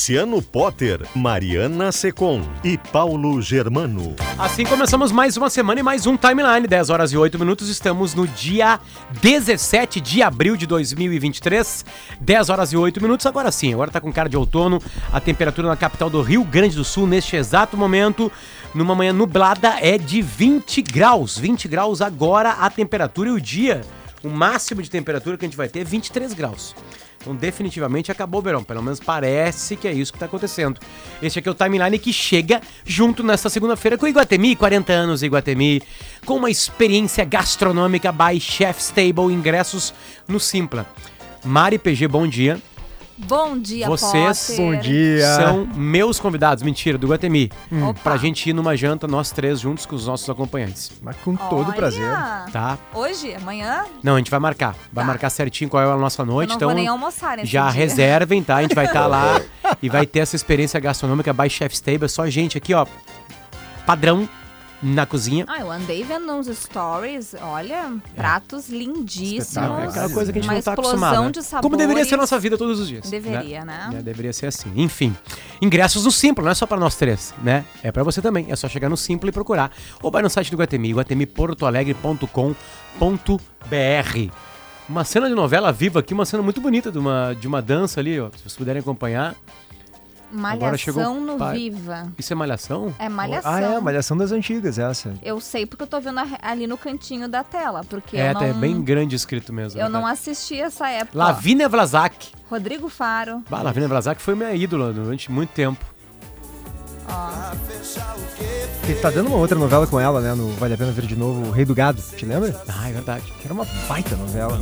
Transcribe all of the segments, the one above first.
Luciano Potter, Mariana Secom e Paulo Germano. Assim começamos mais uma semana e mais um timeline. 10 horas e 8 minutos. Estamos no dia 17 de abril de 2023. 10 horas e 8 minutos. Agora sim, agora tá com cara de outono. A temperatura na capital do Rio Grande do Sul neste exato momento, numa manhã nublada, é de 20 graus. 20 graus agora a temperatura e o dia. O máximo de temperatura que a gente vai ter é 23 graus. Então, definitivamente acabou o verão. Pelo menos parece que é isso que está acontecendo. Este aqui é o timeline que chega junto nesta segunda-feira com o Iguatemi, 40 anos Iguatemi, com uma experiência gastronômica by Chef's Table, ingressos no Simpla. Mari PG, bom dia. Bom dia, Vocês Potter. Bom dia. são meus convidados, mentira, do Guatemi. Opa. Pra gente ir numa janta, nós três juntos com os nossos acompanhantes, Mas com todo Olha. prazer. tá? Hoje? Amanhã? Não, a gente vai marcar. Vai Tá. marcar certinho qual é a nossa noite. eu não então vou nem almoçar nesse já dia. reservem, tá? A gente vai estar lá e vai ter essa experiência gastronômica by Chef's Table. É só gente aqui, ó, padrão na cozinha. Ah, eu andei vendo uns stories, olha, pratos lindíssimos. É aquela coisa que a gente uma não tá explosão acostumado. né? de sabores. Como deveria ser a nossa vida todos os dias. Deveria, né? É, deveria ser assim. Enfim, ingressos no Simpla, não é só para nós três, né? É para você também. É só chegar no Simpla e procurar. Ou vai no site do Guatemi, guatemiportoalegre.com.br. Uma cena de novela viva aqui, uma cena muito bonita de uma, de uma dança ali, ó. Se vocês puderem acompanhar. Agora chegou Malhação no pai. Viva. Isso é malhação? É malhação. Ah, é, Malhação das Antigas, essa. Eu sei porque eu tô vendo ali no cantinho da tela, porque É, eu não, tá bem grande escrito mesmo. eu né, não assisti essa época. Lavínia Vlasak. Rodrigo Faro. Ah, Lavínia Vlasak foi minha ídola durante muito tempo. Que tá dando uma outra novela com ela, né? No Vale a Pena Ver de Novo, O Rei do Gado. Te lembra? Ah, é verdade. Que era uma baita novela.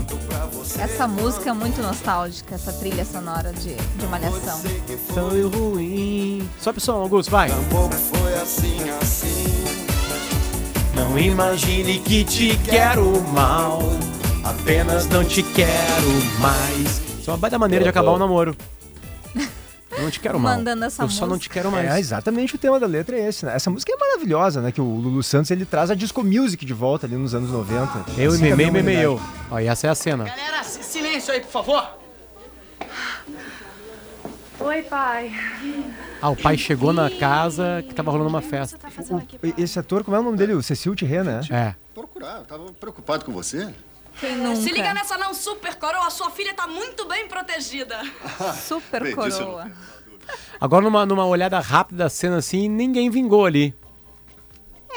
Essa música é muito nostálgica, essa trilha sonora de, de malhação. Foi ruim. Sobe o som, Augusto, vai. Não imagine que te quero mal, apenas não te quero mais. Isso é uma baita maneira de acabar o namoro. Eu não te quero mal. Mandando essa Eu só não te quero mais. É, exatamente o tema da letra é esse, né? Essa música é maravilhosa, né? Que o Lulu Santos, ele traz a disco music de volta ali nos anos 90. Eu e Assim, Memei, Memei eu. Ó, e essa é a cena. Galera, si- silêncio aí, por favor. Oi, pai. Ah, o pai chegou na casa que tava rolando uma festa. E- Esse ator, como é o nome dele? O Cecil Thierry, né? É. Procurar, eu tava preocupado com você. Quem nunca? Se liga nessa não, super coroa. Sua filha tá muito bem protegida. Super coroa. Agora, numa, numa olhada rápida da cena assim, ninguém vingou ali.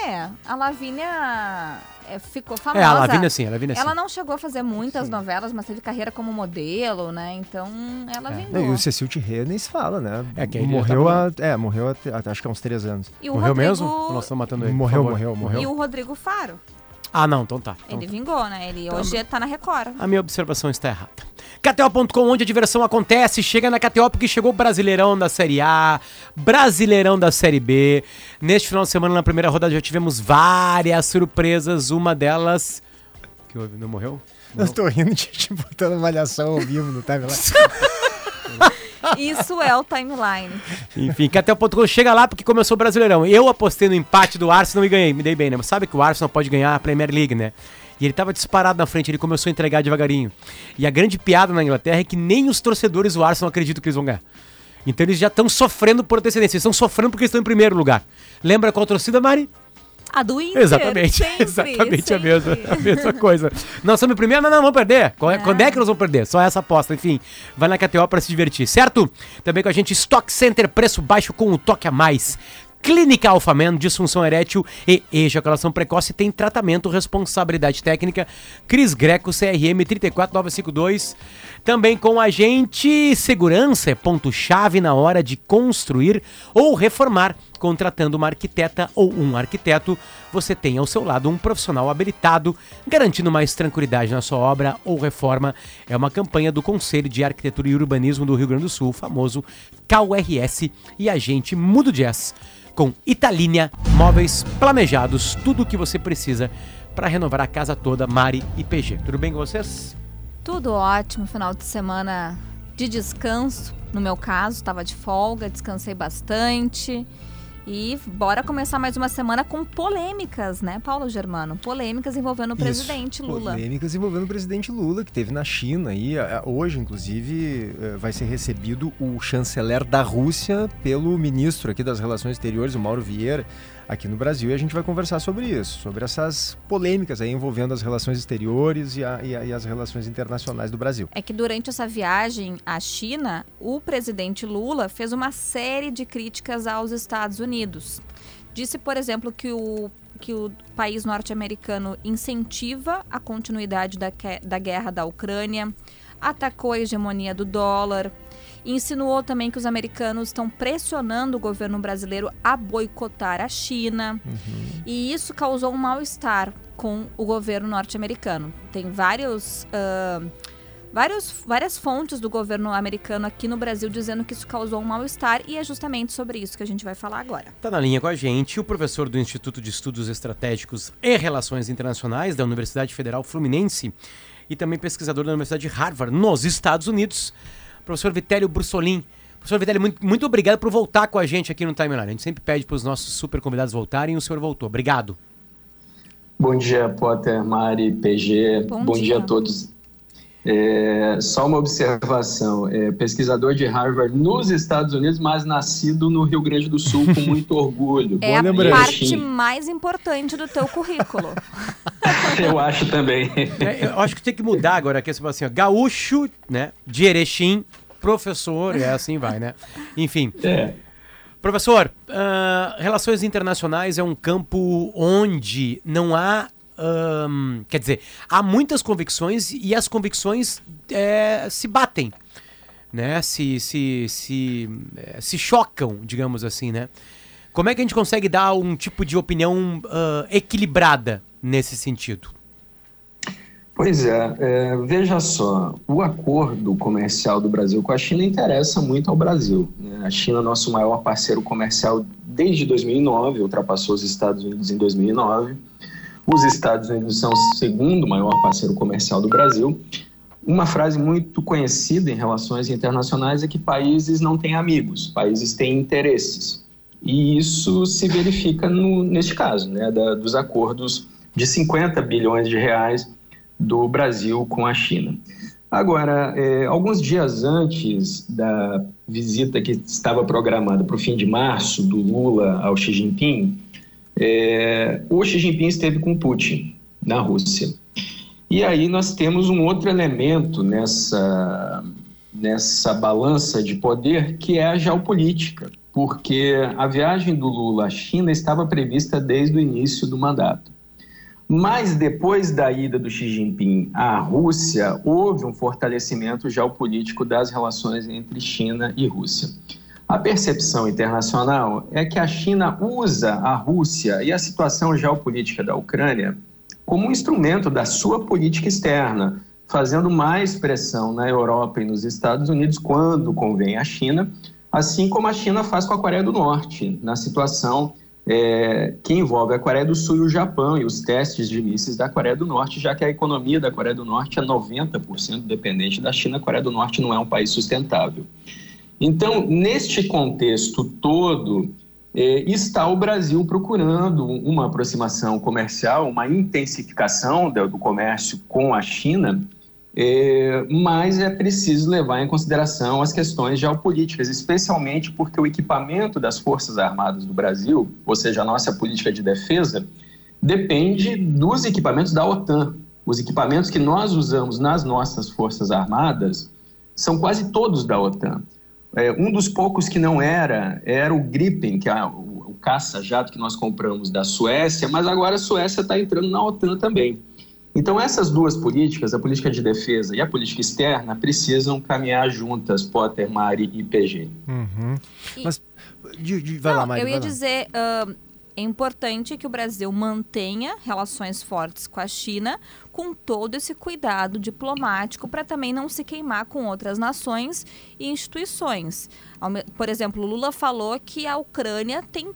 É, a Lavínia é, ficou famosa. É, a Lavínia sim, a Lavínia sim. Ela não chegou a fazer muitas novelas, mas teve carreira como modelo, né? Então ela É. vingou. E o Cecil Thierry nem se fala, né? É, que ele morreu já há, É, morreu há, há- acho que há uns três anos. E o morreu Rodrigo... mesmo? Nós estamos matando ele? Morreu, morreu, morreu. E o Rodrigo Faro. Ah, não, então tá. Então Ele vingou, né? Ele hoje tá na Record. A minha observação está errada. KTO.com, onde a diversão acontece. Chega na KTO porque chegou o Brasileirão da Série A, Brasileirão da Série B. Neste final de semana, na primeira rodada, já tivemos várias surpresas. Uma delas. Que houve? Não morreu? Eu tô rindo de te botando malhação ao vivo no timeline. Isso é o timeline. Enfim, KTO.com chega lá porque começou o Brasileirão. Eu apostei no empate do Arsenal e ganhei, me dei bem, né? Mas sabe que o Arsenal pode ganhar a Premier League, né? E ele tava disparado na frente, ele começou a entregar devagarinho. E a grande piada na Inglaterra é que nem os torcedores do Arsenal acreditam que eles vão ganhar. Então eles já estão sofrendo por antecedência, eles estão sofrendo porque estão em primeiro lugar. Lembra qual torcida, Mari? A do Inter. Exatamente, sempre, exatamente a sempre. mesma, a mesma coisa. Nós estamos em primeiro, não, não, vamos perder. Qual é- Quando é que nós vamos perder? Só essa aposta, enfim. Vai na KTO para se divertir, certo? Também com a gente, Stock Center, preço baixo com um toque a mais. Clínica Alfaman, disfunção erétil e ejaculação precoce tem tratamento, responsabilidade técnica. Cris Greco, CRM 34952. Também com a gente, segurança é ponto-chave na hora de construir ou reformar. contratando uma arquiteta ou um arquiteto, você tem ao seu lado um profissional habilitado, garantindo mais tranquilidade na sua obra ou reforma. É uma campanha do Conselho de Arquitetura e Urbanismo do Rio Grande do Sul, famoso KURS, e a gente muda o jazz com Italínia, móveis planejados, tudo o que você precisa para renovar a casa toda, Mari e PG. Tudo bem com vocês? Tudo ótimo, final de semana de descanso. No meu caso, estava de folga, descansei bastante. E bora começar mais uma semana com polêmicas, né, Paulo Germano? Polêmicas envolvendo o Isso, presidente Lula. Polêmicas envolvendo o presidente Lula, que teve na China e hoje, inclusive, eh, vai ser recebido o chanceler da Rússia pelo ministro aqui das Relações Exteriores, o Mauro Vieira, aqui no Brasil. E a gente vai conversar sobre isso, sobre essas polêmicas aí envolvendo as relações exteriores e, a- e a- e as relações internacionais do Brasil. É que durante essa viagem à China, o presidente Lula fez uma série de críticas aos Estados Unidos. Disse, por exemplo, que o, que o país norte-americano incentiva a continuidade da, da guerra da Ucrânia, atacou a hegemonia do dólar, insinuou também que os americanos estão pressionando o governo brasileiro a boicotar a China. E isso causou um mal-estar com o governo norte-americano. Tem vários. ah, Vários, várias fontes do governo americano aqui no Brasil dizendo que isso causou um mal-estar e é justamente sobre isso que a gente vai falar agora. Está na linha com a gente o professor do Instituto de Estudos Estratégicos e Relações Internacionais da Universidade Federal Fluminense e também pesquisador da Universidade de Harvard, nos Estados Unidos, professor Vitélio Brussolin. Professor Vitélio, muito, muito obrigado por voltar com a gente aqui no Timeline. A gente sempre pede para os nossos super convidados voltarem e o senhor voltou. Obrigado. Bom dia, Potter, Mari, PG. Bom Bom, dia. dia. a todos. É, só uma observação: é, pesquisador de Harvard nos Estados Unidos, mas nascido no Rio Grande do Sul com muito orgulho. É a parte mais importante do teu currículo. Eu acho também. É, eu acho que tem que mudar agora aqui, você fala assim, ó, gaúcho, né, de Erechim, professor, e assim vai, né? Enfim, É. Professor, ah, relações internacionais é um campo onde não há. Quer dizer, há muitas convicções e as convicções eh, se batem, né? Se, se, se, eh, se chocam, digamos assim, né? Como é que a gente consegue dar um tipo de opinião ah, equilibrada nesse sentido? Pois é, é, veja só, o acordo comercial do Brasil com a China interessa muito ao Brasil. né? A China é nosso maior parceiro comercial desde 2009, ultrapassou os Estados Unidos em 2009. Os Estados Unidos são o segundo maior parceiro comercial do Brasil. Uma frase muito conhecida em relações internacionais é que países não têm amigos, países têm interesses. E isso se verifica no, neste caso, né, da- dos acordos de 50 bilhões de reais do Brasil com a China. Agora, é, alguns dias antes da visita que estava programada para o fim de março do Lula ao Xi Jinping, é, o Xi Jinping esteve com Putin na Rússia. E aí nós temos um outro elemento nessa, nessa balança de poder que é a geopolítica, porque a viagem do Lula à China estava prevista desde o início do mandato. Mas depois da ida do Xi Jinping à Rússia, houve um fortalecimento geopolítico das relações entre China e Rússia. A percepção internacional é que a China usa a Rússia e a situação geopolítica da Ucrânia como um instrumento da sua política externa, fazendo mais pressão na Europa e nos Estados Unidos quando convém à China, assim como a China faz com a Coreia do Norte, na situação é, que envolve a Coreia do Sul e o Japão e os testes de mísseis da Coreia do Norte, já que a economia da Coreia do Norte é 90% dependente da China, a Coreia do Norte não é um país sustentável. Então, neste contexto todo, eh, está o Brasil procurando uma aproximação comercial, uma intensificação do, do comércio com a China, eh, mas é preciso levar em consideração as questões geopolíticas, especialmente porque o equipamento das Forças Armadas do Brasil, ou seja, a nossa política de defesa, depende dos equipamentos da OTAN. Os equipamentos que nós usamos nas nossas Forças Armadas são quase todos da OTAN. É, um dos poucos que não era, era o Gripen, que é o, o caça-jato que nós compramos da Suécia, mas agora a Suécia está entrando na OTAN também. Então, essas duas políticas, a política de defesa e a política externa, precisam caminhar juntas, Potter, Mari e PG. Uhum. E- Mas de, de, vai Não, lá, Mari, eu ia dizer, ah, é importante que o Brasil mantenha relações fortes com a China, com todo esse cuidado diplomático para também não se queimar com outras nações e instituições. Por exemplo, Lula falou que a Ucrânia tem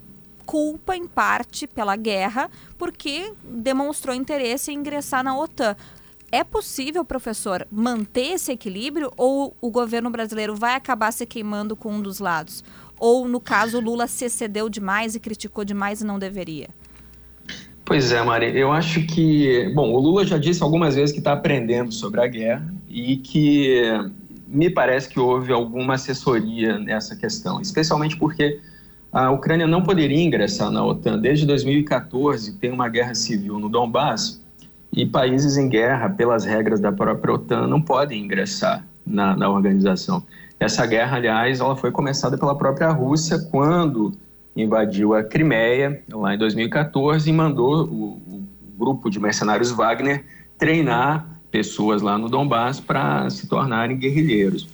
culpa em parte pela guerra porque demonstrou interesse em ingressar na OTAN. É possível, professor, manter esse equilíbrio ou o governo brasileiro vai acabar se queimando com um dos lados? Ou, no caso, Lula se excedeu demais e criticou demais e não deveria? Pois é, Mari, eu acho que. Bom, o Lula já disse algumas vezes que está aprendendo sobre a guerra e que me parece que houve alguma assessoria nessa questão, especialmente porque a Ucrânia não poderia ingressar na OTAN. Desde 2014 tem uma guerra civil no Donbass e países em guerra, pelas regras da própria OTAN, não podem ingressar na, na organização. Essa guerra, aliás, ela foi começada pela própria Rússia quando invadiu a Crimeia, lá em 2014, e mandou o, o grupo de mercenários Wagner treinar pessoas lá no Donbass para se tornarem guerrilheiros.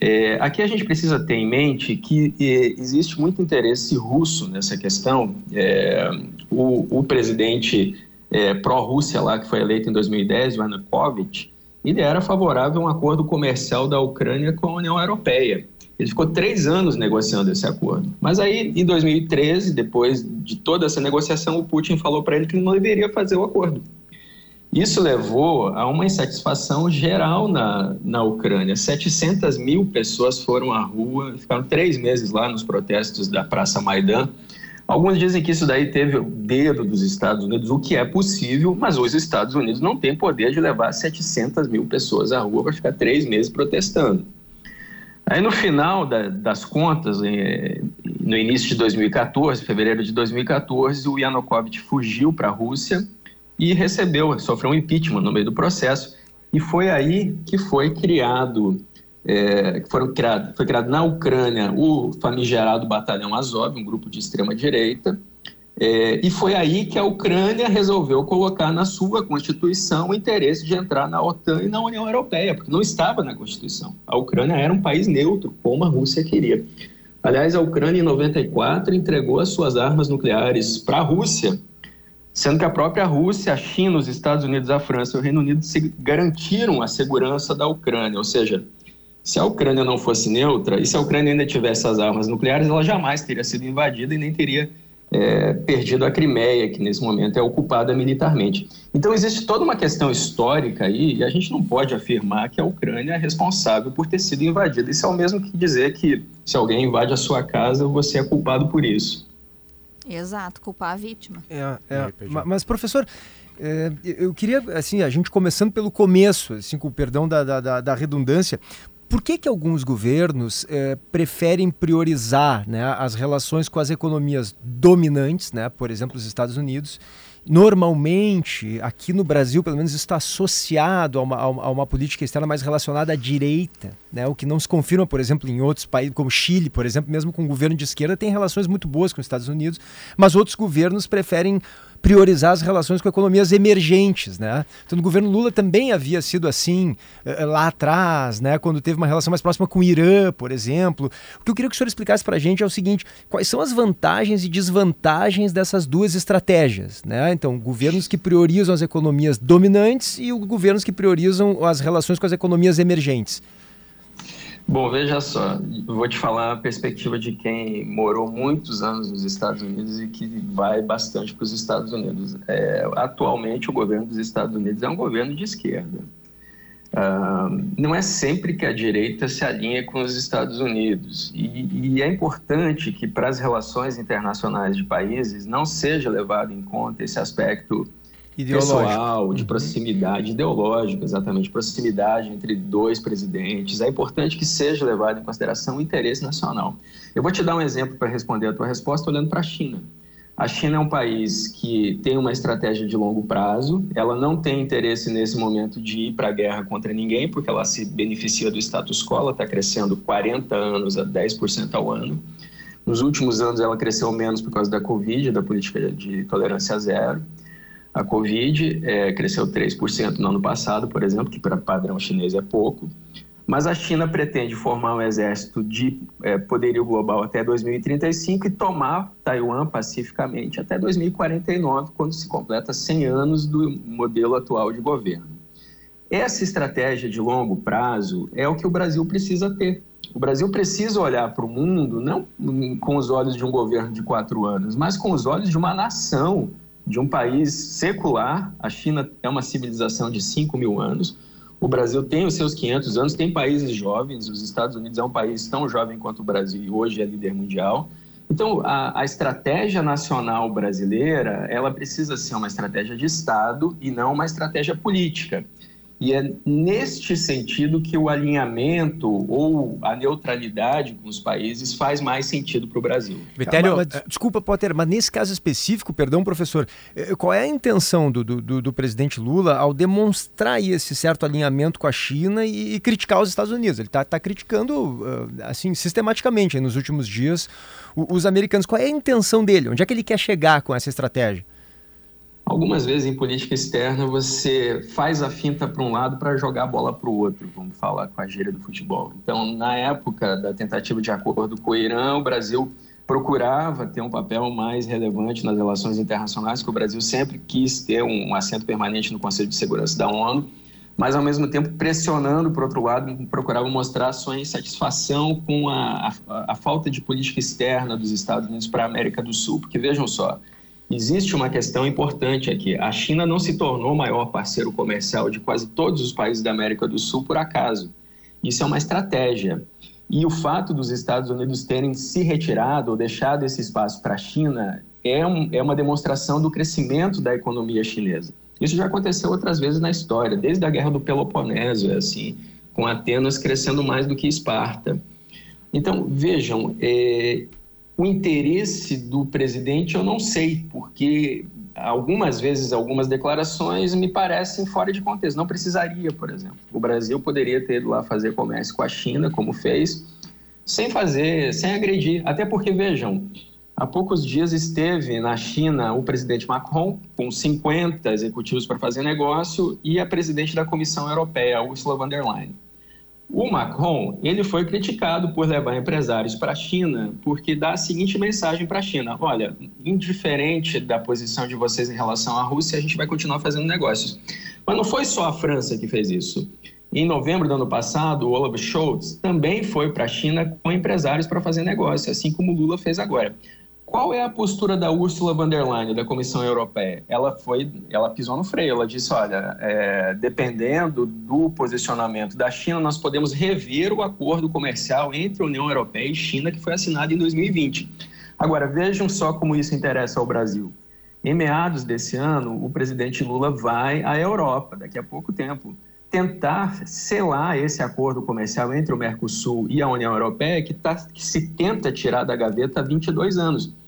É, aqui a gente precisa ter em mente que é, existe muito interesse russo nessa questão. É, o, o, presidente é, pró-Rússia lá, que foi eleito em 2010, o Yanukovych, ele era favorável a um acordo comercial da Ucrânia com a União Europeia. Ele ficou três anos negociando esse acordo. Mas aí, em 2013, depois de toda essa negociação, o Putin falou para ele que ele não deveria fazer o acordo. Isso levou a uma insatisfação geral na, na Ucrânia. 700 mil pessoas foram à rua, ficaram três meses lá nos protestos da Praça Maidan. Alguns dizem que isso daí teve o dedo dos Estados Unidos, o que é possível, mas os Estados Unidos não têm poder de levar 700 mil pessoas à rua para ficar três meses protestando. Aí no final da, das contas, no início de 2014, fevereiro de 2014, o Yanukovych fugiu para a Rússia e recebeu, sofreu um impeachment no meio do processo. E foi aí que foi criado, é, foram criado, foi criado na Ucrânia o famigerado Batalhão Azov, um grupo de extrema direita. É, e foi aí que a Ucrânia resolveu colocar na sua Constituição o interesse de entrar na OTAN e na União Europeia, porque não estava na Constituição. A Ucrânia era um país neutro, como a Rússia queria. Aliás, a Ucrânia, em 94, entregou as suas armas nucleares para a Rússia, sendo que a própria Rússia, a China, os Estados Unidos, a França e o Reino Unido se garantiram a segurança da Ucrânia. Ou seja, se a Ucrânia não fosse neutra e se a Ucrânia ainda tivesse as armas nucleares, ela jamais teria sido invadida e nem teria é, perdido a Crimeia, que nesse momento é ocupada militarmente. Então existe toda uma questão histórica aí e a gente não pode afirmar que a Ucrânia é responsável por ter sido invadida. Isso é o mesmo que dizer que se alguém invade a sua casa, você é culpado por isso. Exato, culpar a vítima. É, é. Mas, professor, é, eu queria, assim, a gente começando pelo começo, assim, com o perdão da, da, da redundância, por que, que alguns governos é, preferem priorizar né, as relações com as economias dominantes, né, por exemplo, os Estados Unidos, normalmente, aqui no Brasil, pelo menos, está associado a uma, a uma, política externa mais relacionada à direita, né? o que não se confirma, por exemplo, em outros países, como Chile, por exemplo, mesmo com o governo de esquerda, tem relações muito boas com os Estados Unidos, mas outros governos preferem priorizar as relações com economias emergentes, né? Então, no governo Lula também havia sido assim lá atrás, né? Quando teve uma relação mais próxima com o Irã, por exemplo. O que eu queria que o senhor explicasse para a gente é o seguinte: quais são as vantagens e desvantagens dessas duas estratégias, né? Então, governos que priorizam as economias dominantes e governos que priorizam as relações com as economias emergentes. Bom, veja só, vou te falar a perspectiva de quem morou muitos anos nos Estados Unidos e que vai bastante para os Estados Unidos. É, atualmente, o governo dos Estados Unidos é um governo de esquerda. Uh, não é sempre que a direita se alinha com os Estados Unidos. E, e é importante que, para as relações internacionais de países, não seja levado em conta esse aspecto pessoal, de proximidade, uhum. ideológico, exatamente, proximidade entre dois presidentes. É importante que seja levado em consideração o interesse nacional. Eu vou te dar um exemplo para responder a tua resposta olhando para a China. A China é um país que tem uma estratégia de longo prazo, ela não tem interesse nesse momento de ir para a guerra contra ninguém, porque ela se beneficia do status quo, ela está crescendo 40 anos a 10% ao ano. Nos últimos anos ela cresceu menos por causa da Covid, da política de tolerância zero. A Covid é, cresceu 3% no ano passado, por exemplo, que para padrão chinês é pouco. Mas a China pretende formar um exército de é, poderio global até 2035 e tomar Taiwan pacificamente até 2049, quando se completa 100 anos do modelo atual de governo. Essa estratégia de longo prazo é o que o Brasil precisa ter. O Brasil precisa olhar para o mundo não com os olhos de um governo de quatro anos, mas com os olhos de uma nação, de um país secular. A China é uma civilização de 5 mil anos. O Brasil tem os seus 500 anos, tem países jovens. Os Estados Unidos é um país tão jovem quanto o Brasil e hoje é líder mundial. Então, a, a, estratégia nacional brasileira, ela precisa ser uma estratégia de Estado e não uma estratégia política. E é neste sentido que o alinhamento ou a neutralidade com os países faz mais sentido para o Brasil. Vitério, mas, mas, desculpa, Potter, mas nesse caso específico, perdão, professor, eh, qual é a intenção do, do, do presidente Lula ao demonstrar esse certo alinhamento com a China e, e criticar os Estados Unidos? Ele está tá criticando, assim, sistematicamente nos últimos dias os americanos. Qual é a intenção dele? Onde é que ele quer chegar com essa estratégia? Algumas vezes em política externa você faz a finta para um lado para jogar a bola para o outro, vamos falar com a gíria do futebol. Então, na época da tentativa de acordo com o Irã, o Brasil procurava ter um papel mais relevante nas relações internacionais, que o Brasil sempre quis ter um assento permanente no Conselho de Segurança da ONU, mas ao mesmo tempo pressionando, por outro lado, procurava mostrar sua insatisfação com a, a, a falta de política externa dos Estados Unidos para a América do Sul. Porque vejam só, Existe uma questão importante aqui. A China não se tornou o maior parceiro comercial de quase todos os países da América do Sul por acaso. Isso é uma estratégia. E o fato dos Estados Unidos terem se retirado ou deixado esse espaço para a China é, um, é uma demonstração do crescimento da economia chinesa. Isso já aconteceu outras vezes na história, desde a Guerra do Peloponeso, é assim, com Atenas crescendo mais do que Esparta. Então, vejam, é, o interesse do presidente eu não sei, porque algumas vezes algumas declarações me parecem fora de contexto. Não precisaria, por exemplo. O Brasil poderia ter ido lá fazer comércio com a China, como fez, sem fazer, sem agredir. Até porque, vejam, há poucos dias esteve na China o presidente Macron, com 50 executivos para fazer negócio, e a presidente da Comissão Europeia, Ursula von der Leyen. O Macron, ele foi criticado por levar empresários para a China, porque dá a seguinte mensagem para a China: olha, indiferente da posição de vocês em relação à Rússia, a gente vai continuar fazendo negócios. Mas não foi só a França que fez isso. Em novembro do ano passado, o Olaf Scholz também foi para a China com empresários para fazer negócio, assim como o Lula fez agora. Qual é a postura da Ursula von der Leyen, da Comissão Europeia? Ela foi, ela pisou no freio. Ela disse: olha, é, dependendo do posicionamento da China, nós podemos rever o acordo comercial entre a União Europeia e China que foi assinado em 2020. Agora vejam só como isso interessa ao Brasil. Em meados desse ano, o presidente Lula vai à Europa, daqui a pouco tempo, tentar selar esse acordo comercial entre o Mercosul e a União Europeia, que, tá, que se tenta tirar da gaveta há 22 anos.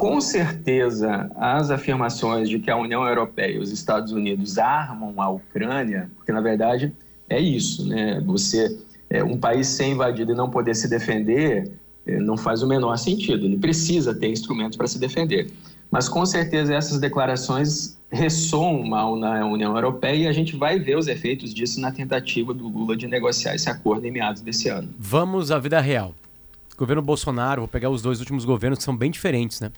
Com certeza, as afirmações de que a União Europeia e os Estados Unidos armam a Ucrânia, porque na verdade é isso, né? Você, é, um país ser invadido e não poder se defender, é, não faz o menor sentido. Ele precisa ter instrumentos para se defender. Mas com certeza essas declarações ressoam mal na União Europeia e a gente vai ver os efeitos disso na tentativa do Lula de negociar esse acordo em meados desse ano. Vamos à vida real governo Bolsonaro, vou pegar os dois últimos governos que são bem diferentes, né?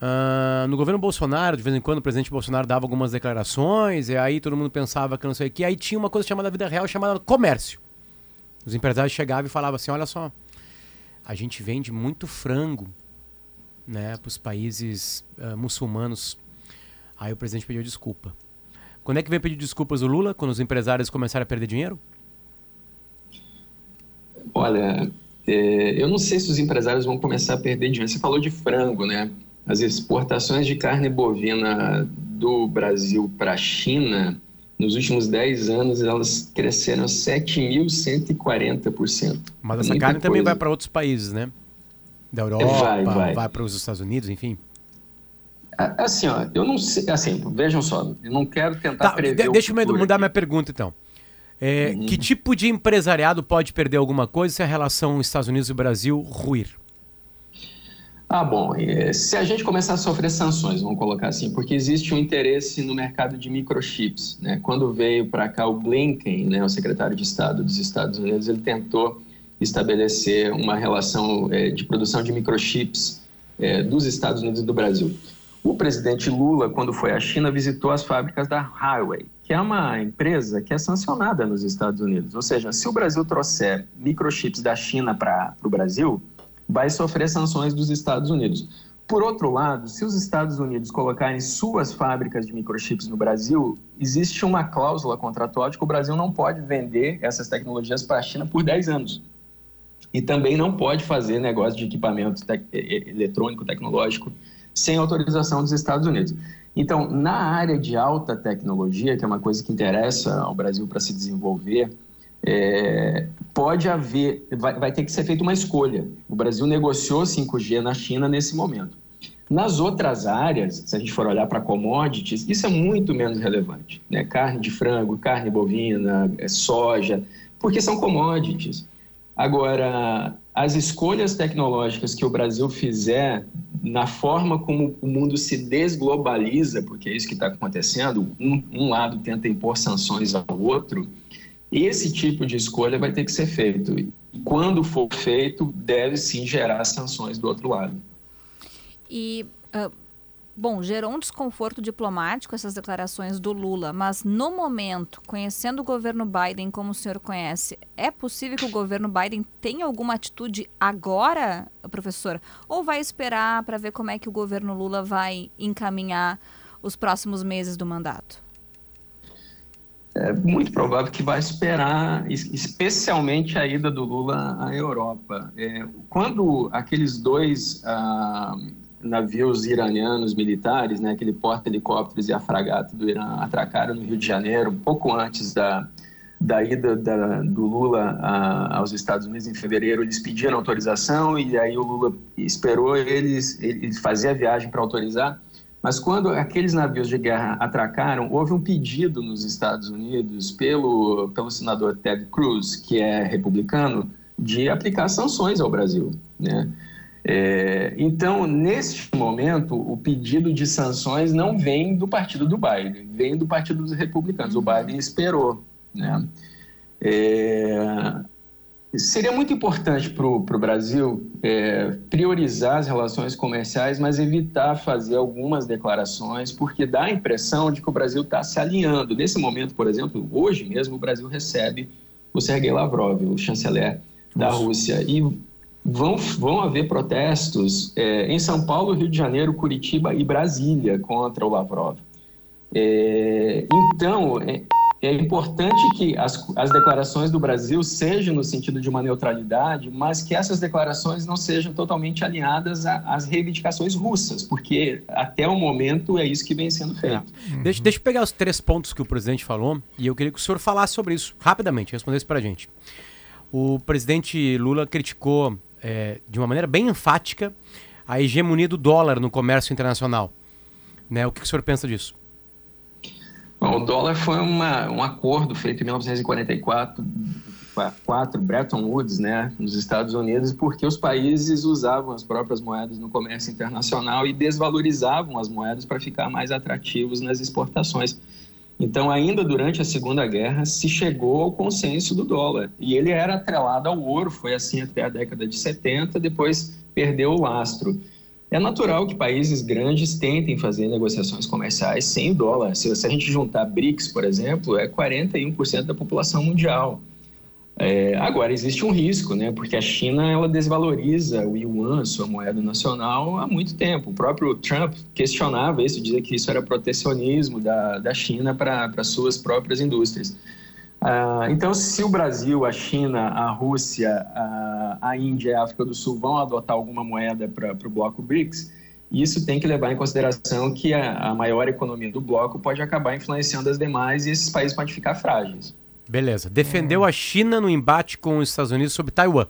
Uh, no governo Bolsonaro, de vez em quando, o presidente Bolsonaro dava algumas declarações, e aí todo mundo pensava que não sei o que, aí tinha uma coisa chamada vida real, chamada comércio. Os empresários chegavam e falavam assim: olha só, a gente vende muito frango né, para os países uh, muçulmanos. Aí o presidente pediu desculpa. Quando é que vem pedir desculpas o Lula? Quando os empresários começaram a perder dinheiro? Olha, é, eu não sei se os empresários vão começar a perder dinheiro. Você falou de frango, né? As exportações de carne bovina do Brasil para a China, nos últimos 10 anos, elas cresceram 7.140%. Mas essa carne coisa. também vai para outros países, né? Da Europa, vai, vai. vai para os Estados Unidos, enfim. Assim, ó, eu não sei, assim, vejam só, eu não quero tentar tá, prever Deixa eu mudar aqui. minha pergunta, então. É, uhum. Que tipo de empresariado pode perder alguma coisa se a relação Estados Unidos e Brasil ruir? Ah, bom, eh, se a gente começar a sofrer sanções, vamos colocar assim, porque existe um interesse no mercado de microchips. Né? Quando veio para cá o Blinken, né, o secretário de Estado dos Estados Unidos, ele tentou estabelecer uma relação é, de produção de microchips é, dos Estados Unidos e do Brasil. O presidente Lula, quando foi à China, visitou as fábricas da Highway, que é uma empresa que é sancionada nos Estados Unidos. Ou seja, se o Brasil trouxer microchips da China para o Brasil, vai sofrer sanções dos Estados Unidos. Por outro lado, se os Estados Unidos colocarem suas fábricas de microchips no Brasil, existe uma cláusula contratual de que o Brasil não pode vender essas tecnologias para a China por 10 anos. E também não pode fazer negócio de equipamento te eletrônico, tecnológico, sem autorização dos Estados Unidos. Então, na área de alta tecnologia, que é uma coisa que interessa ao Brasil para se desenvolver, é, pode haver, vai, vai ter que ser feita uma escolha. O Brasil negociou 5G na China nesse momento. Nas outras áreas, se a gente for olhar para commodities, isso é muito menos relevante. Né? Carne de frango, carne bovina, é, soja, porque são commodities. Agora, as escolhas tecnológicas que o Brasil fizer na forma como o mundo se desglobaliza, porque é isso que está acontecendo, um, um, lado tenta impor sanções ao outro, esse tipo de escolha vai ter que ser feito. E quando for feito, deve sim gerar sanções do outro lado. E uh, Bom, gerou um desconforto diplomático essas declarações do Lula, mas no momento, conhecendo o governo Biden como o senhor conhece, é possível que o governo Biden tenha alguma atitude agora, professor? Ou vai esperar para ver como é que o governo Lula vai encaminhar os próximos meses do mandato? É muito provável que vai esperar, especialmente a ida do Lula à Europa. É, quando aqueles dois. Ah, navios iranianos militares, né, aquele porta-helicópteros e a fragata do Irã, atracaram no Rio de Janeiro, um pouco antes da, da ida da, do Lula a, aos Estados Unidos em fevereiro. Eles pediram autorização e aí o Lula esperou eles, ele fazer a viagem para autorizar. Mas quando aqueles navios de guerra atracaram, houve um pedido nos Estados Unidos pelo, pelo senador Ted Cruz, que é republicano, de aplicar sanções ao Brasil, né? É, então, neste momento, o pedido de sanções não vem do partido do Biden, vem do partido dos republicanos. O Biden esperou. Né? É, seria muito importante para o Brasil é, priorizar as relações comerciais, mas evitar fazer algumas declarações, porque dá a impressão de que o Brasil está se alinhando. Nesse momento, por exemplo, hoje mesmo, o Brasil recebe o Sergei Lavrov, o chanceler da Rússia, e vão, vão haver protestos é, em São Paulo, Rio de Janeiro, Curitiba e Brasília contra o Lavrov. É, então, é, é, importante que as, as declarações do Brasil sejam no sentido de uma neutralidade, mas que essas declarações não sejam totalmente alinhadas às reivindicações russas, porque até o momento é isso que vem sendo feito. Uhum. Deixa, deixa eu pegar os três pontos que o presidente falou e eu queria que o senhor falasse sobre isso rapidamente, respondesse para a gente. O presidente Lula criticou é, de uma maneira bem enfática a hegemonia do dólar no comércio internacional. Né? O que, que o senhor pensa disso? Bom, o dólar foi uma, um acordo feito em 1944, 4, Bretton Woods, né, nos Estados Unidos, porque os países usavam as próprias moedas no comércio internacional e desvalorizavam as moedas para ficar mais atrativos nas exportações. Então, ainda durante a Segunda Guerra, se chegou ao consenso do dólar. E ele era atrelado ao ouro, foi assim até a década de 70, depois perdeu o lastro. É natural que países grandes tentem fazer negociações comerciais sem dólar. Se, a gente juntar BRICS, por exemplo, é 41% da população mundial. É, agora, existe um risco, né? porque a China ela desvaloriza o yuan, sua moeda nacional, há muito tempo. O próprio Trump questionava isso, dizia que isso era protecionismo da, da China para suas próprias indústrias. Ah, então, se o Brasil, a China, a Rússia, a, a Índia e a África do Sul vão adotar alguma moeda para o bloco BRICS, isso tem que levar em consideração que a, a maior economia do bloco pode acabar influenciando as demais e esses países podem ficar frágeis. Beleza. Defendeu a China no embate com os Estados Unidos sobre Taiwan.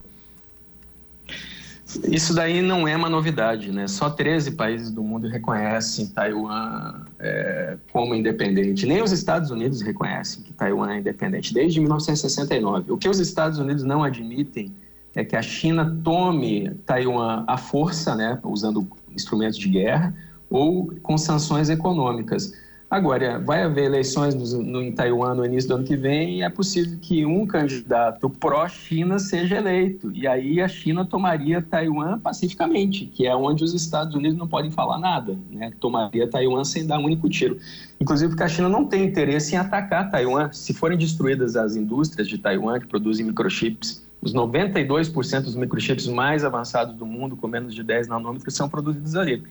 Isso daí não é uma novidade, né? Só 13 países do mundo reconhecem Taiwan é, como independente. Nem os Estados Unidos reconhecem que Taiwan é independente, desde 1969. O que os Estados Unidos não admitem é que a China tome Taiwan à força, né, usando instrumentos de guerra, ou com sanções econômicas. Agora, vai haver eleições no, no, em Taiwan no início do ano que vem e é possível que um candidato pró-China seja eleito. E aí a China tomaria Taiwan pacificamente, que é onde os Estados Unidos não podem falar nada. Né? Tomaria Taiwan sem dar um único tiro. Inclusive porque a China não tem interesse em atacar Taiwan. Se forem destruídas as indústrias de Taiwan que produzem microchips, os 92% dos microchips mais avançados do mundo, com menos de 10 nanômetros, são produzidos ali.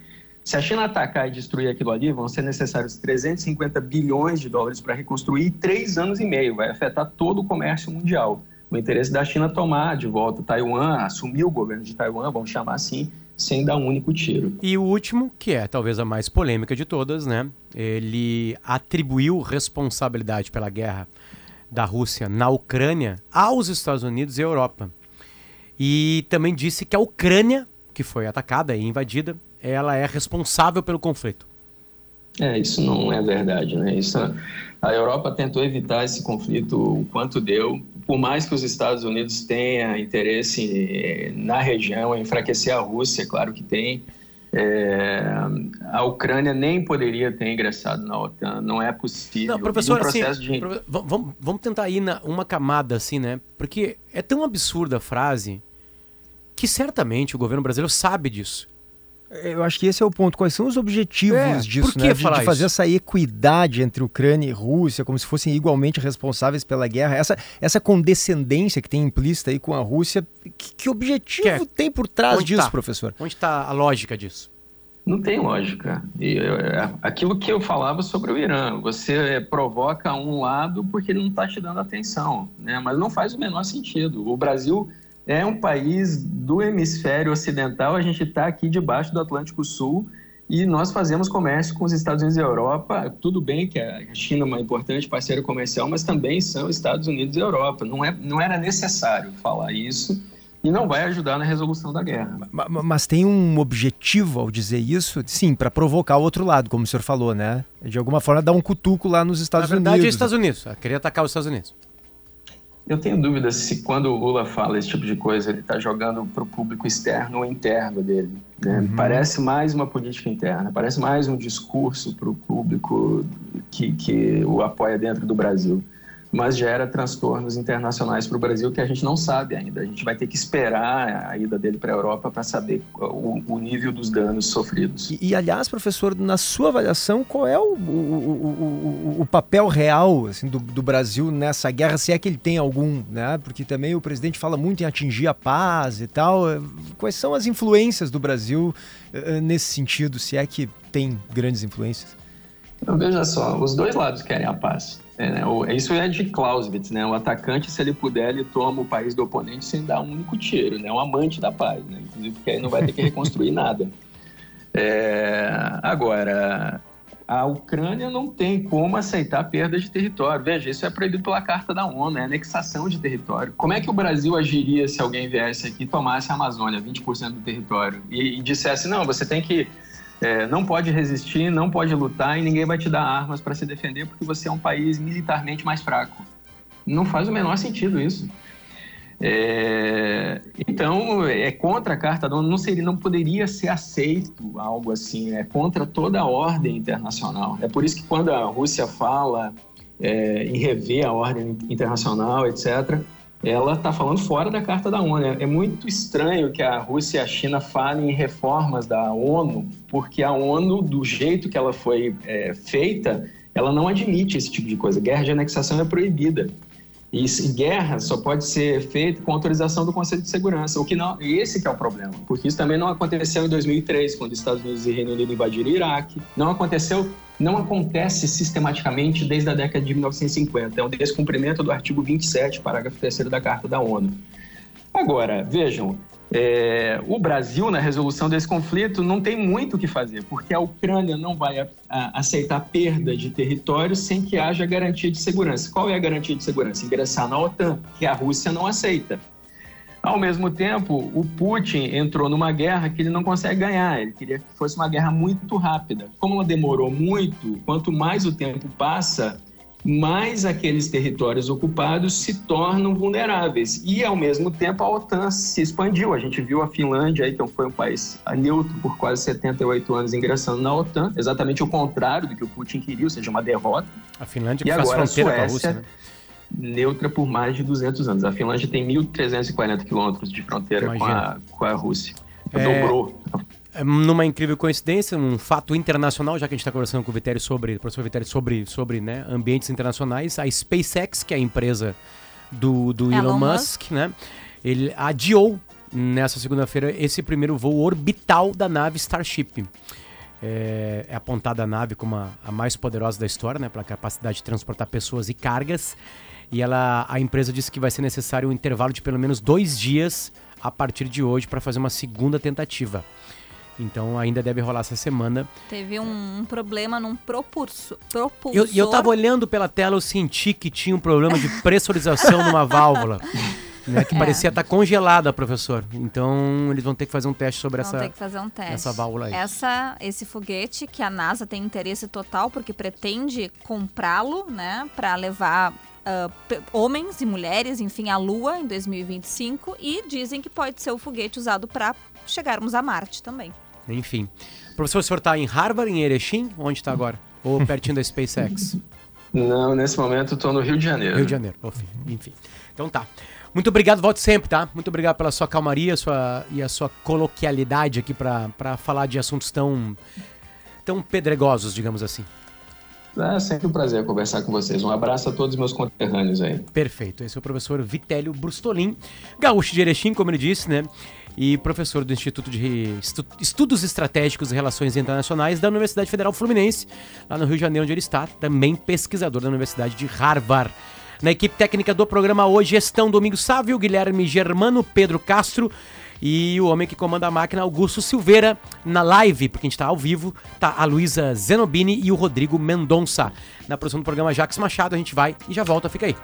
Se a China atacar e destruir aquilo ali, vão ser necessários 350 bilhões de dólares para reconstruir três anos e meio. Vai afetar todo o comércio mundial. O interesse da China é tomar de volta Taiwan, assumir o governo de Taiwan, vamos chamar assim, sem dar um único tiro. E o último, que é talvez a mais polêmica de todas, né? Ele atribuiu responsabilidade pela guerra da Rússia na Ucrânia aos Estados Unidos e Europa. E também disse que a Ucrânia, que foi atacada e invadida, ela é responsável pelo conflito. É, isso não é verdade, né? Isso, a Europa tentou evitar esse conflito o quanto deu, por mais que os Estados Unidos tenham interesse na região, enfraquecer a Rússia, claro que tem. É, a Ucrânia nem poderia ter ingressado na OTAN, não é possível. Não, professor, um assim, de... vamos, vamos tentar ir na uma camada assim, né? Porque é tão absurda a frase que certamente o governo brasileiro sabe disso. Eu acho que esse é o ponto. Quais são os objetivos é, disso, por que né? De, de, fazer essa equidade entre Ucrânia e Rússia, como se fossem igualmente responsáveis pela guerra. Essa, essa condescendência que tem implícita aí com a Rússia, que, que objetivo é? tem por trás Onde disso, tá? professor? Onde está a lógica disso? Não tem lógica. E, é, aquilo que eu falava sobre o Irã, você provoca um lado porque ele não está te dando atenção, né? mas não faz o menor sentido. O Brasil é um país do hemisfério ocidental, a gente está aqui debaixo do Atlântico Sul e nós fazemos comércio com os Estados Unidos e a Europa. Tudo bem que a China é uma importante parceira comercial, mas também são Estados Unidos e Europa. Não, é, não era necessário falar isso e não vai ajudar na resolução da guerra. Mas, mas tem um objetivo ao dizer isso? Sim, para provocar o outro lado, como o senhor falou, né? De alguma forma dar um cutuco lá nos Estados na verdade, Unidos. é Estados Unidos. queria atacar os Estados Unidos. Eu tenho dúvidas se quando o Lula fala esse tipo de coisa, ele está jogando para o público externo ou interno dele. Né? Uhum. Parece mais uma política interna, parece mais um discurso para o público que, que o apoia dentro do Brasil mas gera transtornos internacionais para o Brasil que a gente não sabe ainda. A gente vai ter que esperar a ida dele para a Europa para saber o, o, nível dos danos sofridos. E, e, aliás, professor, na sua avaliação, qual é o, o, o papel real assim, do, do, Brasil nessa guerra, se é que ele tem algum, né? Porque também o presidente fala muito em atingir a paz e tal. Quais são as influências do Brasil uh, nesse sentido, se é que tem grandes influências? Então, veja só, os dois lados querem a paz. É, né? isso é de Clausewitz, né? O atacante, se ele puder, ele toma o país do oponente sem dar um único tiro, né? Um amante da paz, né? Inclusive porque aí não vai ter que reconstruir nada. É, agora, a Ucrânia não tem como aceitar perda de território. Veja, isso é proibido pela Carta da ONU, é anexação de território. Como é que o Brasil agiria se alguém viesse aqui e tomasse a Amazônia, 20% do território, e, e dissesse, não, você tem que é, não pode resistir, não pode lutar e ninguém vai te dar armas para se defender porque você é um país militarmente mais fraco. Não faz o menor sentido isso. É, então, é contra a Carta da ONU, não, seria, não poderia ser aceito algo assim, é contra toda a ordem internacional. É por isso que quando a Rússia fala é, em rever a ordem internacional, etc., ela está falando fora da Carta da ONU. É muito estranho que a Rússia e a China falem em reformas da ONU, porque a ONU, do jeito que ela foi é, feita, ela não admite esse tipo de coisa. Guerra de anexação é proibida. E, e guerra só pode ser feita com autorização do Conselho de Segurança. O que não, esse que é o problema, porque isso também não aconteceu em 2003, quando os Estados Unidos e Reino Unido invadiram o Iraque. Não aconteceu não acontece sistematicamente desde a década de 1950. É o descumprimento do artigo 27, parágrafo 3 da Carta da ONU. Agora, vejam, é, o Brasil, na resolução desse conflito, não tem muito o que fazer, porque a Ucrânia não vai a, a, aceitar perda de território sem que haja garantia de segurança. Qual é a garantia de segurança? Ingressar na OTAN, que a Rússia não aceita. Ao mesmo tempo, o Putin entrou numa guerra que ele não consegue ganhar. Ele queria que fosse uma guerra muito rápida. Como ela demorou muito, quanto mais o tempo passa, mais aqueles territórios ocupados se tornam vulneráveis. E, ao mesmo tempo, a OTAN se expandiu. A gente viu a Finlândia, aí, que foi um país neutro por quase 78 anos, ingressando na OTAN, exatamente o contrário do que o Putin queria, ou seja, uma derrota. A Finlândia que E faz agora a fronteira com a Suécia, Rússia, né? Neutra por mais de 200 anos. A Finlândia tem 1.340 quilômetros de fronteira com a, com a Rússia. É, Dobrou. É, Numa incrível coincidência, um fato internacional, já que a gente está conversando com o Vitério sobre, o professor Vitério sobre, sobre né, ambientes internacionais, a SpaceX, que é a empresa do, do Elon, Elon Musk, né, ele adiou nessa segunda-feira esse primeiro voo orbital da nave Starship. É, é apontada a nave como a, a mais poderosa da história, né, pela capacidade de transportar pessoas e cargas. E ela, a empresa disse que vai ser necessário um intervalo de pelo menos dois dias a partir de hoje para fazer uma segunda tentativa. Então ainda deve rolar essa semana. Teve um, um problema num propulso, E propulsor. eu, e eu tava olhando pela tela, eu senti que tinha um problema de pressurização numa válvula. Né, que É. parecia estar congelada, professor. Então eles vão ter que fazer um teste sobre Vão essa. ter que fazer um teste. essa válvula aí. Essa, esse foguete que a NASA tem interesse total porque pretende comprá-lo, né, para levar pe- homens e mulheres, enfim, à Lua em 2025 e dizem que pode ser o foguete usado para chegarmos a Marte também. Enfim. Professor, o senhor tá em Harvard, em Erechim? Onde tá agora? Ou pertinho da SpaceX? Não, nesse momento estou no Rio de Janeiro. Rio de Janeiro. Enfim. Então tá. Muito obrigado, volte sempre, tá? Muito obrigado pela sua calmaria sua, e a sua coloquialidade aqui pra pra falar de assuntos tão, tão pedregosos, digamos assim. É sempre um prazer conversar com vocês. Um abraço a todos os meus conterrâneos aí. Perfeito. Esse é o professor Vitélio Brustolin, gaúcho de Erechim, como ele disse, né? E professor do Instituto de Estu- Estudos Estratégicos e Relações Internacionais da Universidade Federal Fluminense, lá no Rio de Janeiro, onde ele está, também pesquisador da Universidade de Harvard. Na equipe técnica do programa hoje estão Domingos Sávio, Guilherme Germano, Pedro Castro e o homem que comanda a máquina, Augusto Silveira, na live, porque a gente está ao vivo, tá a Luísa Zenobini e o Rodrigo Mendonça. Na produção do programa Jax Machado, a gente vai e já volta, fica aí.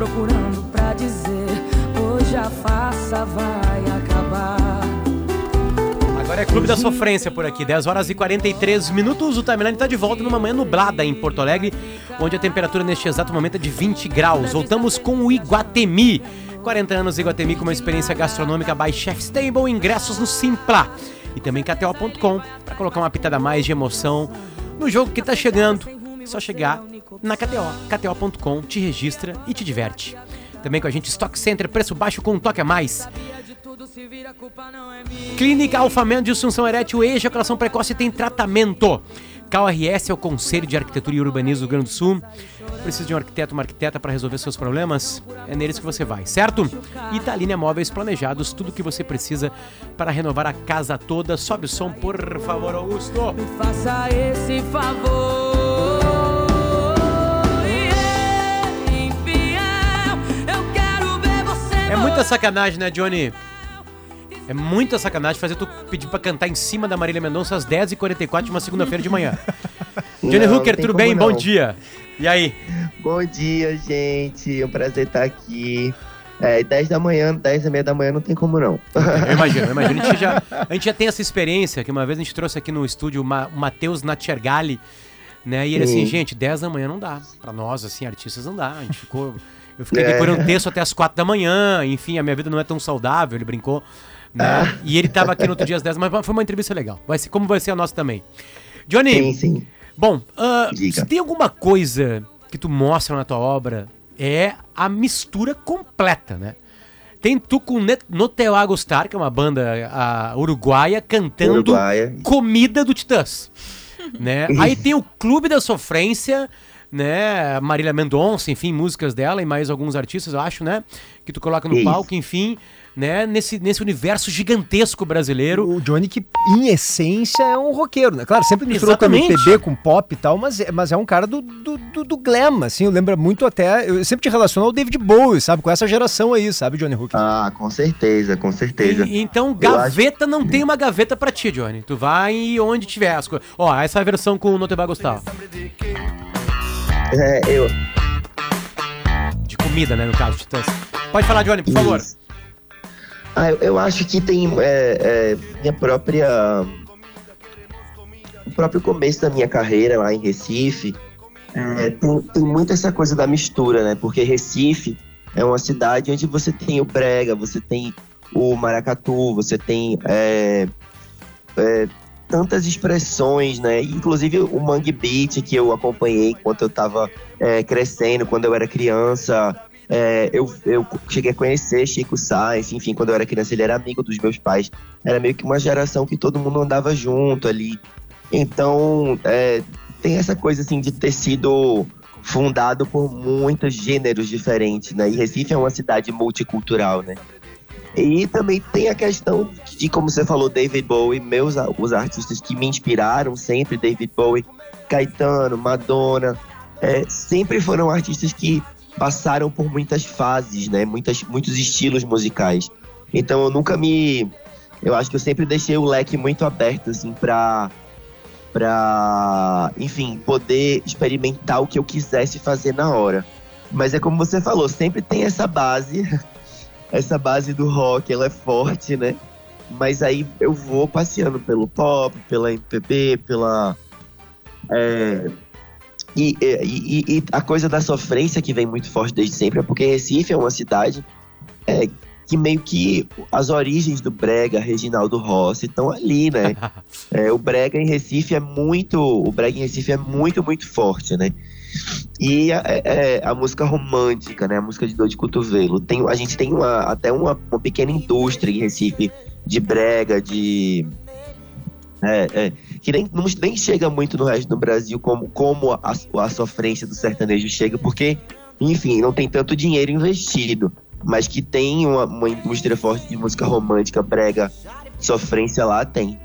Procurando pra dizer: hoje a farsa vai acabar. Agora é Clube da Sofrência por aqui, 10 horas e 43 minutos. O timeline está de volta numa manhã nublada em Porto Alegre, onde a temperatura neste exato momento é de 20 graus. Voltamos com o Iguatemi. 40 anos Iguatemi com uma experiência gastronômica by Chef Stable, ingressos no Simpla. E também KTO.com para colocar uma pitada mais de emoção no jogo que tá chegando. Só chegar na KTO. KTO.com, te registra e te diverte. Também com a gente Stock Center, preço baixo com um toque a mais. Clínica Alfamento de Assunção Erétil Ejaculação Precoce tem tratamento. KRS é o Conselho de Arquitetura e Urbanismo do Rio Grande do Sul. Precisa de um arquiteto, uma arquiteta para resolver seus problemas? É neles que você vai, certo? Italínia Móveis Planejados, tudo que você precisa para renovar a casa toda. Sobe o som, por favor, Augusto. Me faça esse favor. É muita sacanagem, né, Johnny? É muita sacanagem fazer tu pedir pra cantar em cima da Marília Mendonça às 10h44 de uma segunda-feira de manhã. Johnny Não, Hooker, tem tudo bem? não. Bom dia. E aí? Bom dia, gente. É um prazer estar aqui. É, 10 da manhã, 10 e meia da manhã não tem como não. Eu imagino, eu imagino. A gente, já, a gente já tem essa experiência, que uma vez a gente trouxe aqui no estúdio o Ma- o Matheus Natchergali, né? E ele assim, Sim. gente, 10 da manhã não dá. Pra nós, assim, artistas não dá. A gente ficou... Eu fiquei É. decorando texto até as 4 da manhã, enfim, a minha vida não é tão saudável, ele brincou, né? E ele tava aqui no outro dia às 10, mas foi uma entrevista legal. Vai ser, como vai ser a nossa também. Johnny, Sim, sim. Bom, ah, Diga. se tem alguma coisa que tu mostra na tua obra, é a mistura completa, né? Tem tu com Ne- No Teu Agostar, que é uma banda ah, uruguaia, cantando Uruguaia. Comida do Titãs. né? Aí tem o Clube da Sofrência, né? Marília Mendonça, enfim, músicas dela e mais alguns artistas, eu acho, né? Que tu coloca no Isso. palco, enfim, né? Nesse, nesse universo gigantesco brasileiro. O Johnny, que em essência é um roqueiro, né? Claro, sempre misturou com Exatamente. MPB, com pop e tal, mas, é- mas é um cara do, do, do, do glam, assim. Eu lembro muito até. Eu sempre te relaciono ao David Bowie, sabe? Com essa geração aí, sabe, Johnny Hook? Ah, com certeza, com certeza. E- então, gaveta não tem uma gaveta pra ti, Johnny. Tu vai onde tiver as coisas. Ó, essa é a versão com o Não Te Vai Gostar. É, eu, De comida, né, no caso, Titãs. Pode falar, Johnny, por favor. Isso. Ah, eu, eu acho que tem é, é, minha própria. O próprio começo da minha carreira lá em Recife. é, tem, tem muito essa coisa da mistura, né? Porque Recife é uma cidade onde você tem o brega, você tem o maracatu, você tem é, é, tantas expressões, né? Inclusive o Mangue Beat que eu acompanhei enquanto eu tava é, crescendo, quando eu era criança. É, eu, eu cheguei a conhecer Chico Sainz, enfim, quando eu era criança ele era amigo dos meus pais. Era meio que uma geração que todo mundo andava junto ali. Então, é, tem essa coisa assim de ter sido fundado por muitos gêneros diferentes, né? E Recife é uma cidade multicultural, né? E também tem a questão de, como você falou, David Bowie, meus os artistas que me inspiraram sempre, David Bowie, Caetano, Madonna, é, sempre foram artistas que passaram por muitas fases, né? Muitas, muitos estilos musicais. Então eu nunca me. Eu acho que eu sempre deixei o leque muito aberto, assim, pra. pra. Enfim, poder experimentar o que eu quisesse fazer na hora. Mas é como você falou, sempre tem essa base. essa base do rock, ela é forte, né? Mas aí eu vou passeando pelo pop, pela MPB, pela. É, e, e- e- a coisa da sofrência que vem muito forte desde sempre é porque Recife é uma cidade é, que meio que as origens do Brega, Reginaldo Rossi estão ali, né? É, o Brega em Recife é muito. O Brega em Recife é muito, muito forte, né? E a, é- a música romântica, né? A música de dor de cotovelo. Tem, a gente tem uma, até uma, uma pequena indústria em Recife de brega, de. É, é, que nem, não, nem chega muito no resto do Brasil como, como a, a sofrência do sertanejo chega, porque, enfim, não tem tanto dinheiro investido. Mas que tem uma, uma indústria forte de música romântica, brega, sofrência lá, tem.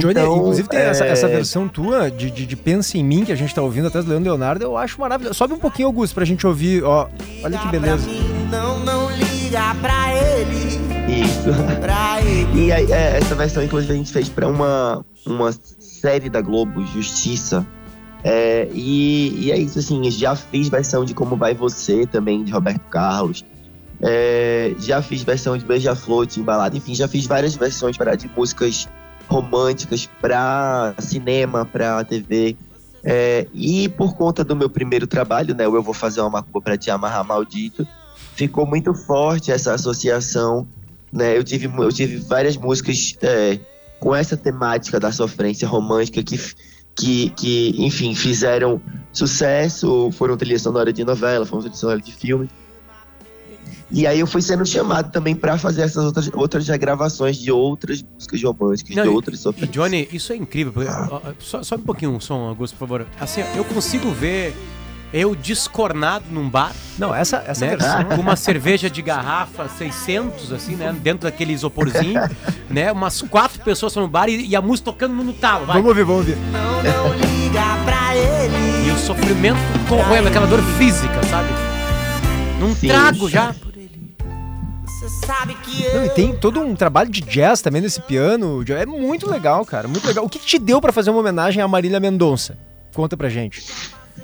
Johnny, Então, inclusive tem essa, é, essa versão tua de, de, de Pensa em Mim, que a gente tá ouvindo atrás do Leandro Leonardo, eu acho maravilhoso. Sobe um pouquinho, Augusto, pra gente ouvir, ó. Olha que beleza. Não, não liga pra ele, Isso. pra ele. E aí, é, essa versão, inclusive, a gente fez pra uma, uma série da Globo, Justiça. É, e, e é isso, assim, já fiz versão de Como Vai Você também, de Roberto Carlos. É, já fiz versão de Beija-Flor, de Embalada. Enfim, já fiz várias versões para de músicas românticas pra cinema, pra TV. É, e por conta do meu primeiro trabalho, né, Eu Vou Fazer Uma Macumba Pra Te Amarrar Maldito, ficou muito forte essa associação né? Eu tive, eu tive várias músicas é, com essa temática da sofrência romântica que, que, que, enfim, fizeram sucesso, foram trilha sonora de novela, foram trilha sonora de filme. E aí eu fui sendo chamado também para fazer essas outras, outras regravações de outras músicas românticas, Não, de outras sofrências. Johnny, isso é incrível. porque, ó, só, sobe um pouquinho o som, Augusto, por favor. Assim, eu consigo ver eu descornado num bar, Não, essa, essa né? versão. Com uma cerveja de garrafa 600, assim, né? Dentro daquele isoporzinho, né? Umas quatro pessoas no bar e, e a música tocando no talo, vai. Vamos ouvir, vamos ouvir. Não, não liga pra ele. E o sofrimento corroendo, aquela dor física, sabe? Num Sim. trago já. Você sabe que Não, eu. e tem todo um trabalho de jazz também nesse piano. É muito legal, cara. Muito legal. O que, que te deu pra fazer uma homenagem a Marília Mendonça? Conta pra gente.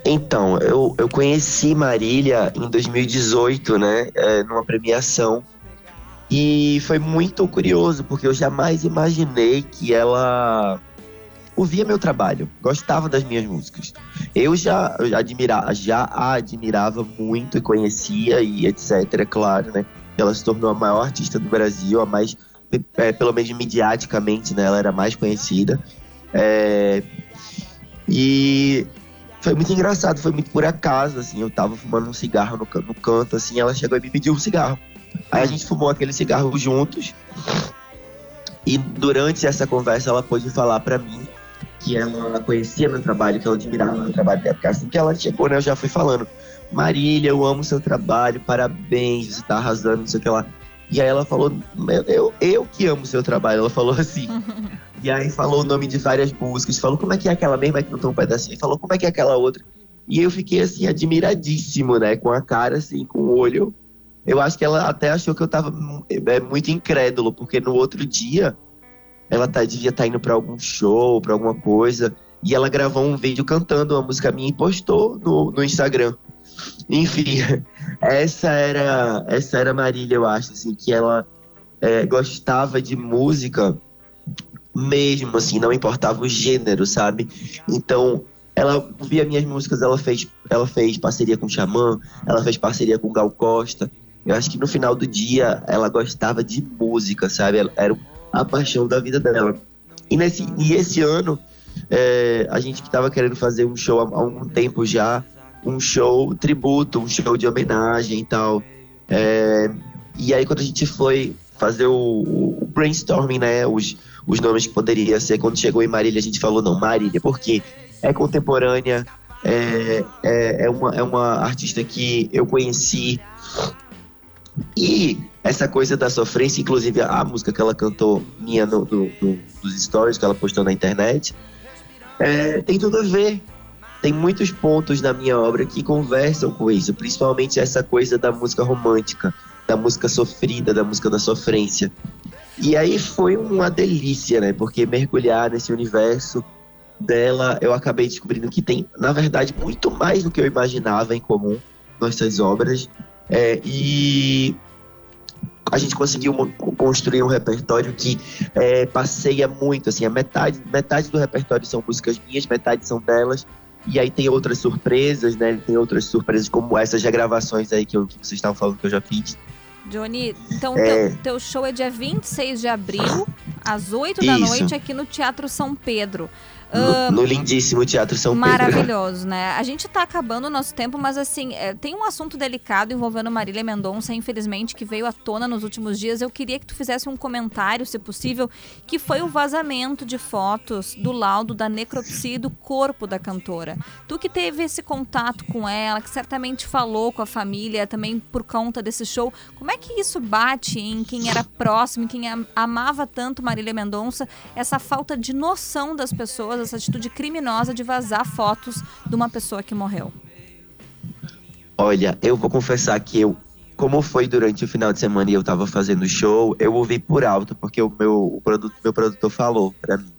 Então, eu, eu conheci Marília em 2018, né? é, numa premiação. E foi muito curioso, porque eu jamais imaginei que ela ouvia meu trabalho, gostava das minhas músicas. Eu já, eu já, admira, já a admirava muito e conhecia e etc, claro, né? Ela se tornou a maior artista do Brasil, a mais, é, pelo menos mediaticamente, né? Ela era mais conhecida. É, e foi muito engraçado, foi muito por acaso, assim, eu tava fumando um cigarro no, no canto, assim, ela chegou e me pediu um cigarro. Aí a gente fumou aquele cigarro juntos. E durante essa conversa ela pôde falar pra mim que ela conhecia meu trabalho, que ela admirava meu trabalho, porque assim que ela chegou, né, eu já fui falando, Marília, eu amo seu trabalho, parabéns, você tá arrasando, não sei o que lá. E aí ela falou, "Meu, eu, eu que amo seu trabalho, ela falou assim. e aí falou o nome de várias músicas, falou como é que é aquela mesma que não tem um pedacinho, falou como é que é aquela outra. E eu fiquei assim, admiradíssimo, né, com a cara assim, com o olho. Eu acho que ela até achou que eu tava é, muito incrédulo, porque no outro dia ela tá, devia estar indo pra algum show, pra alguma coisa, e ela gravou um vídeo cantando uma música minha e postou no, no Instagram. Enfim, essa era essa era Marília, eu acho, assim, que ela é, gostava de música mesmo, assim, não importava o gênero, sabe? Então, ela ouvia minhas músicas, ela fez, ela fez parceria com o Xamã, ela fez parceria com Gal Costa. Eu acho que no final do dia ela gostava de música, sabe? Ela- Era a paixão da vida dela. E, nesse, e esse ano, é, a gente que estava querendo fazer um show há, há algum tempo já, um show tributo, um show de homenagem e tal. É, e aí quando a gente foi fazer o, o brainstorming, né, os, os nomes que poderia ser, quando chegou em Marília a gente falou, não, Marília, porque é contemporânea, é, é, é, uma, é uma artista que eu conheci e essa coisa da sofrência, inclusive a música que ela cantou minha no, no- no- nos stories que ela postou na internet, é, tem tudo a ver. Tem muitos pontos na minha obra que conversam com isso, principalmente essa coisa da música romântica, da música sofrida, da música da sofrência. E aí foi uma delícia, né? Porque mergulhar nesse universo dela, eu acabei descobrindo que tem, na verdade, muito mais do que eu imaginava em comum nossas obras. É, e a gente conseguiu construir um repertório que é, passeia muito, assim, a metade, metade do repertório são músicas minhas, metade são delas, e aí tem outras surpresas, né, tem outras surpresas como essas regravações aí que, eu- que vocês estavam falando que eu já fiz. Johnny, então É. teu, teu show é dia 26 de abril, às 8 da Isso. noite, aqui no Teatro São Pedro. Ah, No, no lindíssimo Teatro São Pedro. Maravilhoso, né? A gente tá acabando o nosso tempo, mas assim, é, tem um assunto delicado envolvendo Marília Mendonça, infelizmente, que veio à tona nos últimos dias. Eu queria que tu fizesse um comentário, se possível, que foi o vazamento de fotos do laudo da necropsia do corpo da cantora. Tu que teve esse contato com ela, que certamente falou com a família também por conta desse show, como é que isso bate em quem era próximo, em quem am- amava tanto Marília Mendonça, essa falta de noção das pessoas, essa atitude criminosa de vazar fotos de uma pessoa que morreu? Olha, eu vou confessar que eu, como foi durante o final de semana e eu tava fazendo show, eu ouvi por alto, porque o meu, o produto, meu produtor falou pra mim.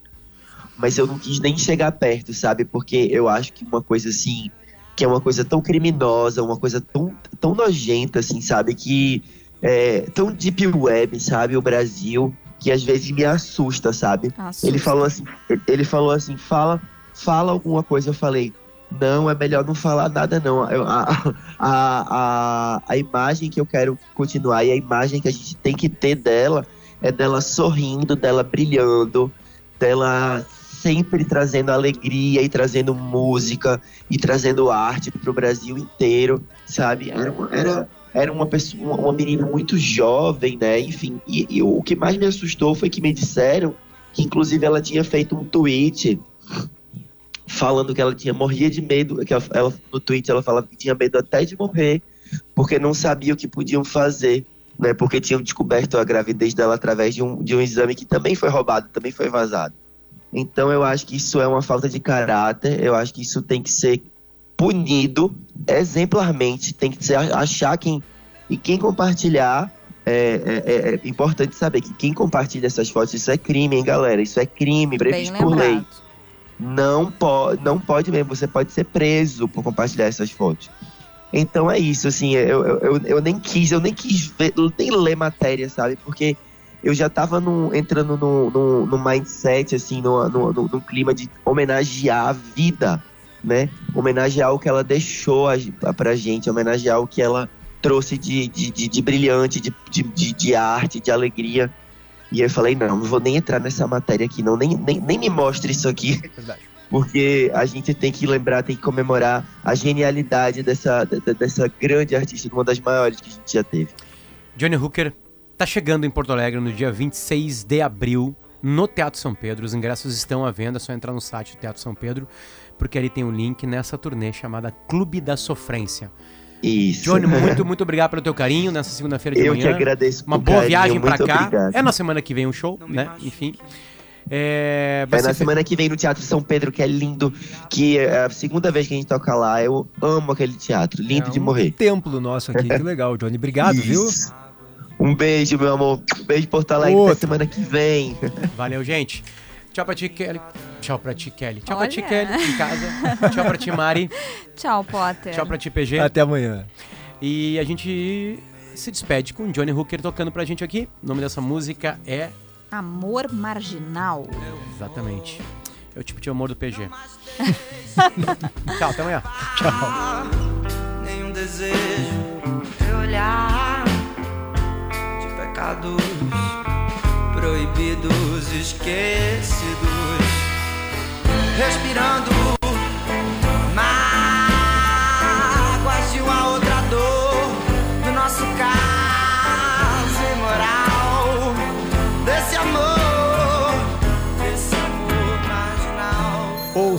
Mas eu não quis nem chegar perto, sabe? Porque eu acho que uma coisa assim, que é uma coisa tão criminosa, uma coisa tão, tão nojenta, assim, sabe? Que é tão deep web, sabe? O Brasil, que às vezes me assusta, sabe? Assusta. Ele falou assim, ele falou assim, fala, fala alguma coisa. Eu falei, não, é melhor não falar nada, não. A, a, a, a imagem que eu quero continuar e a imagem que a gente tem que ter dela é dela sorrindo, dela brilhando, dela sempre trazendo alegria e trazendo música e trazendo arte pro Brasil inteiro, sabe? Era era, era uma pessoa, uma menina muito jovem, né? Enfim, e, e o que mais me assustou foi que me disseram que inclusive ela tinha feito um tweet falando que ela tinha morria de medo, que ela, ela- no tweet ela falava que tinha medo até de morrer, porque não sabia o que podiam fazer, né? Porque tinham descoberto a gravidez dela através de um, de um exame que também foi roubado, também foi vazado. Então eu acho que isso é uma falta de caráter, eu acho que isso tem que ser punido exemplarmente, tem que ser achar quem e quem compartilhar é, é- é- é importante saber que quem compartilha essas fotos, isso é crime, hein, galera? Isso é crime, previsto por lei. Não pode, não pode mesmo, você pode ser preso por compartilhar essas fotos. Então é isso, assim, eu, eu, eu, nem quis, eu nem quis ver, nem ler matéria, sabe? Porque eu já tava num- entrando no, no, no mindset, assim, no, no, no, no clima de homenagear a vida, né? Homenagear o que ela deixou a, pra gente, homenagear o que ela trouxe de, de, de, de brilhante, de, de, de, de arte, de alegria. E eu falei, não, não vou nem entrar nessa matéria aqui, não, nem, nem, nem me mostre isso aqui. Verdade. Porque a gente tem que lembrar, tem que comemorar a genialidade dessa, de- dessa grande artista, uma das maiores que a gente já teve. Johnny Hooker tá chegando em Porto Alegre no dia 26 de abril. No Teatro São Pedro. Os ingressos estão à venda, é só entrar no site do Teatro São Pedro, porque ali tem um link nessa turnê chamada Clube da Sofrência. Isso. Johnny, muito, muito obrigado pelo teu carinho nessa segunda-feira de Eu manhã. que agradeço Uma boa carinho, viagem pra muito cá. obrigado. É na semana que vem um show, né? Enfim. É, vai É na semana que vem no Teatro São Pedro, que é lindo, que é a segunda vez que a gente toca lá. Eu amo aquele teatro, lindo É de um morrer. templo nosso aqui, que legal, Johnny. Obrigado, viu? Um beijo, meu amor. Um beijo, Porto Alegre, até Outro. semana que vem. Valeu, gente. Tchau pra ti, Kelly. Tchau pra ti, Kelly. Tchau pra ti, Olha. Kelly, em casa. Tchau pra ti, Mari. Tchau, Potter. Tchau pra ti, PG. Até amanhã. E a gente se despede com Johnny Hooker tocando pra gente aqui. O nome dessa música é. Amor marginal. Exatamente. É o tipo de amor do PG. Tchau, até amanhã. Nenhum desejo de olhar pecados proibidos, esquecidos, respirando